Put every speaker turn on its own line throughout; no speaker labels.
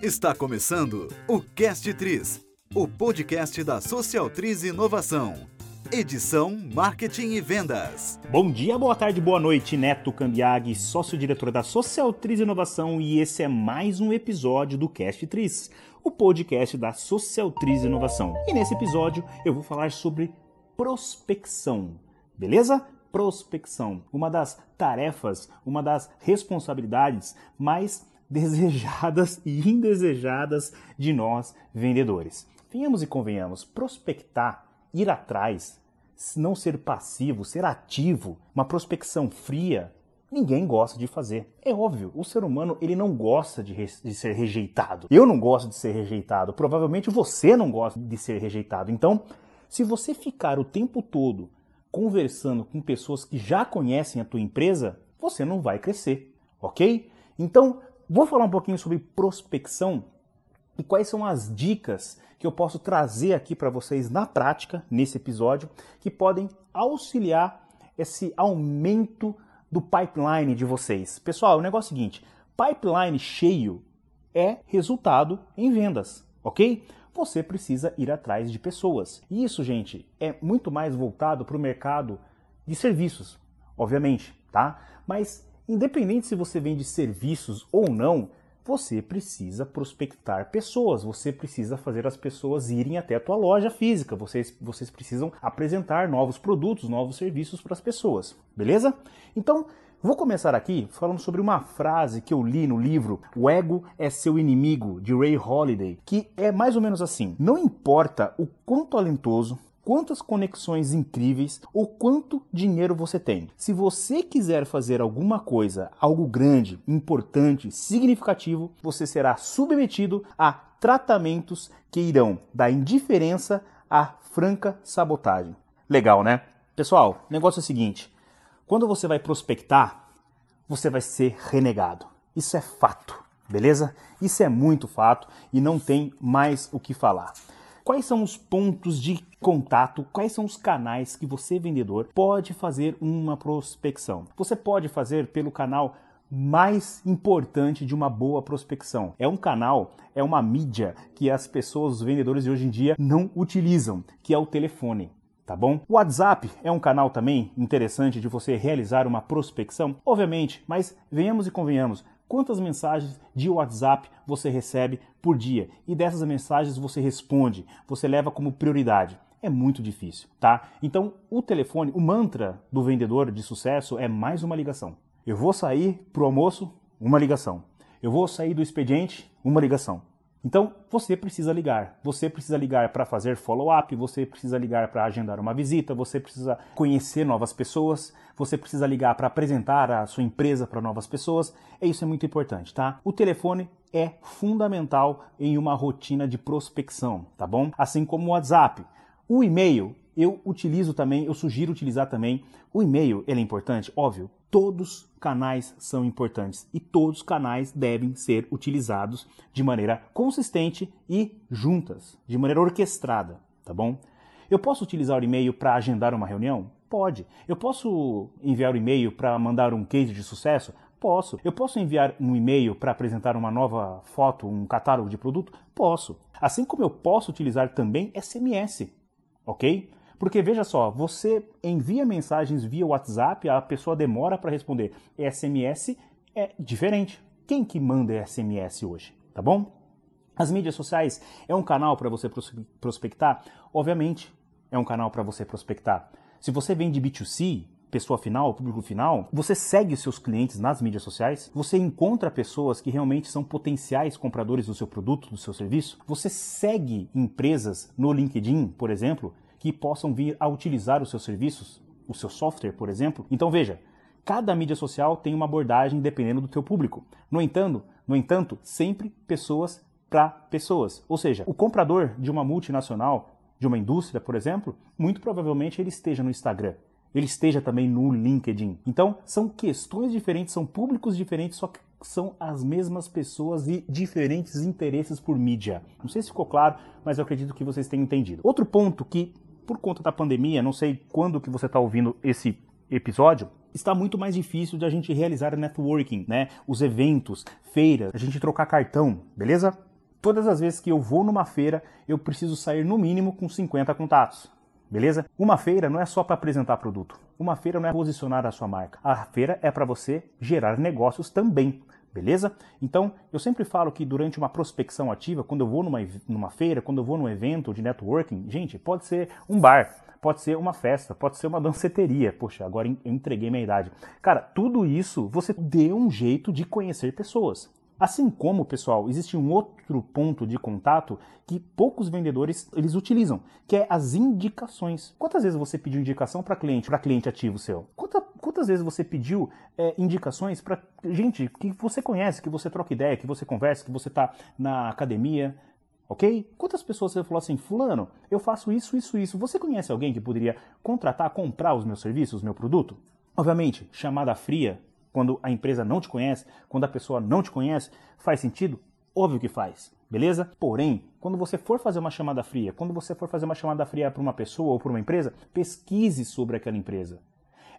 Está começando o Cast Tris, o podcast da Social Tris Inovação. Edição Marketing e Vendas.
Bom dia, boa tarde, boa noite, Neto Cambiag, sócio-diretor da Social Tris Inovação, e esse é mais um episódio do Cast Tris, o podcast da Social Tris Inovação. E nesse episódio eu vou falar sobre prospecção, beleza? Prospecção, uma das tarefas, uma das responsabilidades mais desejadas e indesejadas de nós vendedores. Venhamos e convenhamos, prospectar, ir atrás, não ser passivo, ser ativo, uma prospecção fria, ninguém gosta de fazer. É óbvio, o ser humano ele não gosta de, de, ser rejeitado. Eu não gosto de ser rejeitado. Provavelmente você não gosta de ser rejeitado. Então, se você ficar o tempo todo conversando com pessoas que já conhecem a tua empresa, você não vai crescer, ok? Então, Vou falar um pouquinho sobre prospecção e quais são as dicas que eu posso trazer aqui para vocês na prática nesse episódio que podem auxiliar esse aumento do pipeline de vocês. Pessoal, o negócio é o seguinte: pipeline cheio é resultado em vendas, ok? Você precisa ir atrás de pessoas. E isso, gente, é muito mais voltado para o mercado de serviços, obviamente, tá? Mas Independente se você vende serviços ou não, você precisa prospectar pessoas, você precisa fazer as pessoas irem até a tua loja física, vocês, vocês precisam apresentar novos produtos, novos serviços para as pessoas, beleza? Então, vou começar aqui falando sobre uma frase que eu li no livro O Ego é Seu Inimigo, de Ray Holiday, que é mais ou menos assim: não importa o quão talentoso, quantas conexões incríveis ou quanto dinheiro você tem. Se você quiser fazer alguma coisa, algo grande, importante, significativo, você será submetido a tratamentos que irão da indiferença à franca sabotagem. Legal, né? Pessoal, o negócio é o seguinte: quando você vai prospectar, você vai ser renegado. Isso é fato, beleza? Isso é muito fato e não tem mais o que falar. Quais são os pontos de contato, quais são os canais que você, vendedor, pode fazer uma prospecção? Você pode fazer pelo canal mais importante de uma boa prospecção. É um canal, é uma mídia que as pessoas, os vendedores de hoje em dia não utilizam, que é o telefone. Tá bom? O WhatsApp é um canal também interessante de você realizar uma prospecção, obviamente, mas venhamos e convenhamos, quantas mensagens de WhatsApp você recebe por dia e dessas mensagens você responde, você leva como prioridade. É muito difícil, tá? Então, o telefone, o mantra do vendedor de sucesso é mais uma ligação. Eu vou sair pro almoço, uma ligação. Eu vou sair do expediente, uma ligação. Então, você precisa ligar. Você precisa ligar para fazer follow-up, você precisa ligar para agendar uma visita, você precisa conhecer novas pessoas, você precisa ligar para apresentar a sua empresa para novas pessoas. E isso é muito importante, tá? O telefone é fundamental em uma rotina de prospecção, tá bom? Assim como o WhatsApp. O e-mail eu utilizo também, eu sugiro utilizar também o e-mail, ele é importante, óbvio. Todos canais são importantes e todos os canais devem ser utilizados de maneira consistente e juntas, de maneira orquestrada, tá bom? Eu posso utilizar o e-mail para agendar uma reunião? Pode. Eu posso enviar o e-mail para mandar um case de sucesso? Posso. Eu posso enviar um e-mail para apresentar uma nova foto, um catálogo de produto? Posso. Assim como eu posso utilizar também SMS, ok? Porque veja só, você envia mensagens via WhatsApp, a pessoa demora para responder. SMS é diferente. Quem que manda SMS hoje, tá bom? As mídias sociais é um canal para você prospectar? Obviamente, é um canal para você prospectar. Se você vende B2C, pessoa final, público final, você segue os seus clientes nas mídias sociais, você encontra pessoas que realmente são potenciais compradores do seu produto, do seu serviço, você segue empresas no LinkedIn, por exemplo, que possam vir a utilizar os seus serviços, o seu software, por exemplo. Então veja, cada mídia social tem uma abordagem dependendo do teu público. No entanto, no entanto, sempre pessoas para pessoas. Ou seja, o comprador de uma multinacional, de uma indústria, por exemplo, muito provavelmente ele esteja no Instagram. Ele esteja também no LinkedIn. Então, são questões diferentes, são públicos diferentes, só que são as mesmas pessoas e diferentes interesses por mídia. Não sei se ficou claro, mas eu acredito que vocês tenham entendido. Outro ponto que por conta da pandemia, não sei quando que você está ouvindo esse episódio, está muito mais difícil de a gente realizar networking, né? Os eventos, feiras, a gente trocar cartão, beleza? Todas as vezes que eu vou numa feira, eu preciso sair no mínimo com 50 contatos. Beleza? Uma feira não é só para apresentar produto. Uma feira não é posicionar a sua marca. A feira é para você gerar negócios também. Beleza? Então, eu sempre falo que durante uma prospecção ativa, quando eu vou numa, numa feira, quando eu vou num evento de networking, gente, pode ser um bar, pode ser uma festa, pode ser uma danceteria. Poxa, agora eu entreguei minha idade. Cara, tudo isso você dê um jeito de conhecer pessoas. Assim como, pessoal, existe um outro ponto de contato que poucos vendedores eles utilizam, que é as indicações. Quantas vezes você pediu indicação para cliente, para cliente ativo seu? Quantas vezes você pediu é, indicações para gente que você conhece, que você troca ideia, que você conversa, que você está na academia, ok? Quantas pessoas você falou assim, fulano, eu faço isso, isso, isso. Você conhece alguém que poderia contratar, comprar os meus serviços, meu produto? Obviamente, chamada fria quando a empresa não te conhece, quando a pessoa não te conhece, faz sentido? Óbvio que faz, beleza? Porém, quando você for fazer uma chamada fria, quando você for fazer uma chamada fria para uma pessoa ou para uma empresa, pesquise sobre aquela empresa.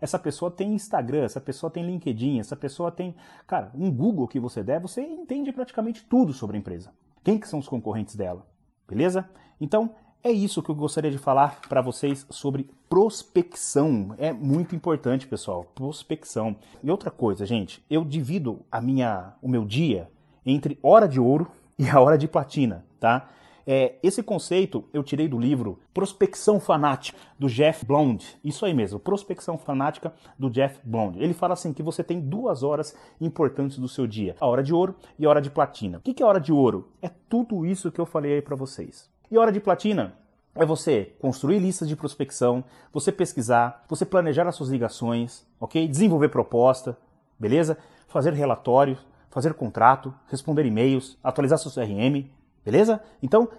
Essa pessoa tem Instagram, essa pessoa tem LinkedIn, essa pessoa tem, cara, um Google que você der, você entende praticamente tudo sobre a empresa. Quem que são os concorrentes dela? Beleza? Então, é isso que eu gostaria de falar para vocês sobre prospecção. É muito importante, pessoal, prospecção. E outra coisa, gente, eu divido a minha, o meu dia entre hora de ouro e a hora de platina, tá? É, esse conceito eu tirei do livro Prospecção Fanática, do Jeff Blonde. Isso aí mesmo, Prospecção Fanática, do Jeff Blonde. Ele fala assim que você tem duas horas importantes do seu dia, a hora de ouro e a hora de platina. O que é hora de ouro? É tudo isso que eu falei aí para vocês. E hora de platina é você construir listas de prospecção, você pesquisar, você planejar as suas ligações, ok? Desenvolver proposta, beleza? Fazer relatórios, fazer contrato, responder e-mails, atualizar seu CRM, beleza? Então,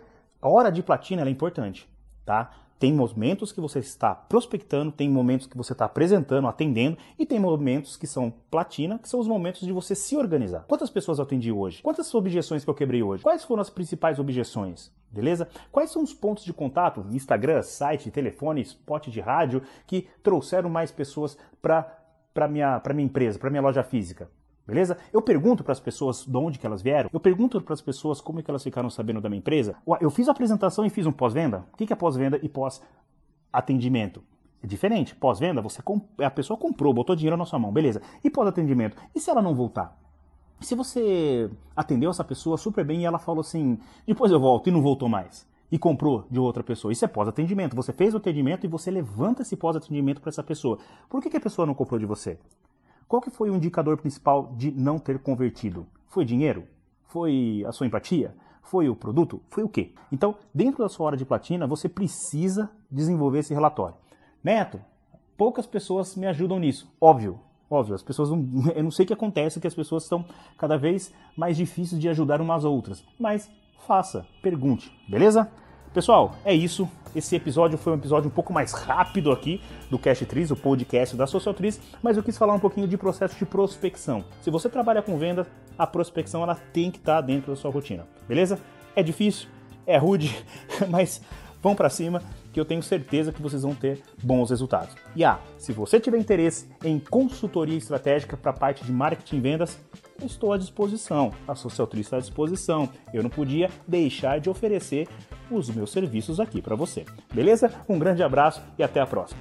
a hora de platina é importante, tá? Tem momentos que você está prospectando, tem momentos que você está apresentando, atendendo, e tem momentos que são platina, que são os momentos de você se organizar. Quantas pessoas eu atendi hoje? Quantas objeções que eu quebrei hoje? Quais foram as principais objeções? Beleza? Quais são os pontos de contato, Instagram, site, telefone, spot de rádio, que trouxeram mais pessoas para para minha, minha empresa, para minha loja física? Beleza? Eu pergunto para as pessoas de onde que elas vieram, eu pergunto para as pessoas como é que elas ficaram sabendo da minha empresa. Eu fiz a apresentação e fiz um pós-venda. O que é pós-venda e pós-atendimento? É diferente. Pós-venda, você a pessoa comprou, botou dinheiro na sua mão, beleza. E pós-atendimento? E se ela não voltar? Se você atendeu essa pessoa super bem e ela falou assim, depois eu volto e não voltou mais e comprou de outra pessoa. Isso é pós-atendimento. Você fez o atendimento e você levanta esse pós-atendimento para essa pessoa. Por que, que, a pessoa não comprou de você? Qual que foi o indicador principal de não ter convertido? Foi dinheiro? Foi a sua empatia? Foi o produto? Foi o quê? Então, dentro da sua hora de platina, você precisa desenvolver esse relatório. Neto, poucas pessoas me ajudam nisso. Óbvio, óbvio, as pessoas não, eu não sei o que acontece, que as pessoas estão cada vez mais difíceis de ajudar umas outras. Mas faça, pergunte, beleza? Pessoal, é isso. Esse episódio foi um episódio um pouco mais rápido aqui do Cash Trees, o podcast da Social Trees, mas eu quis falar um pouquinho de processo de prospecção. Se você trabalha com venda, a prospecção ela tem que estar tá dentro da sua rotina, beleza? É difícil, é rude, mas vão para cima que eu tenho certeza que vocês vão ter bons resultados. E ah, se você tiver interesse em consultoria estratégica para a parte de marketing e vendas, estou à disposição. A Social Tree está à disposição. Eu não podia deixar de oferecer os meus serviços aqui para você. Beleza? Um grande abraço e até a próxima.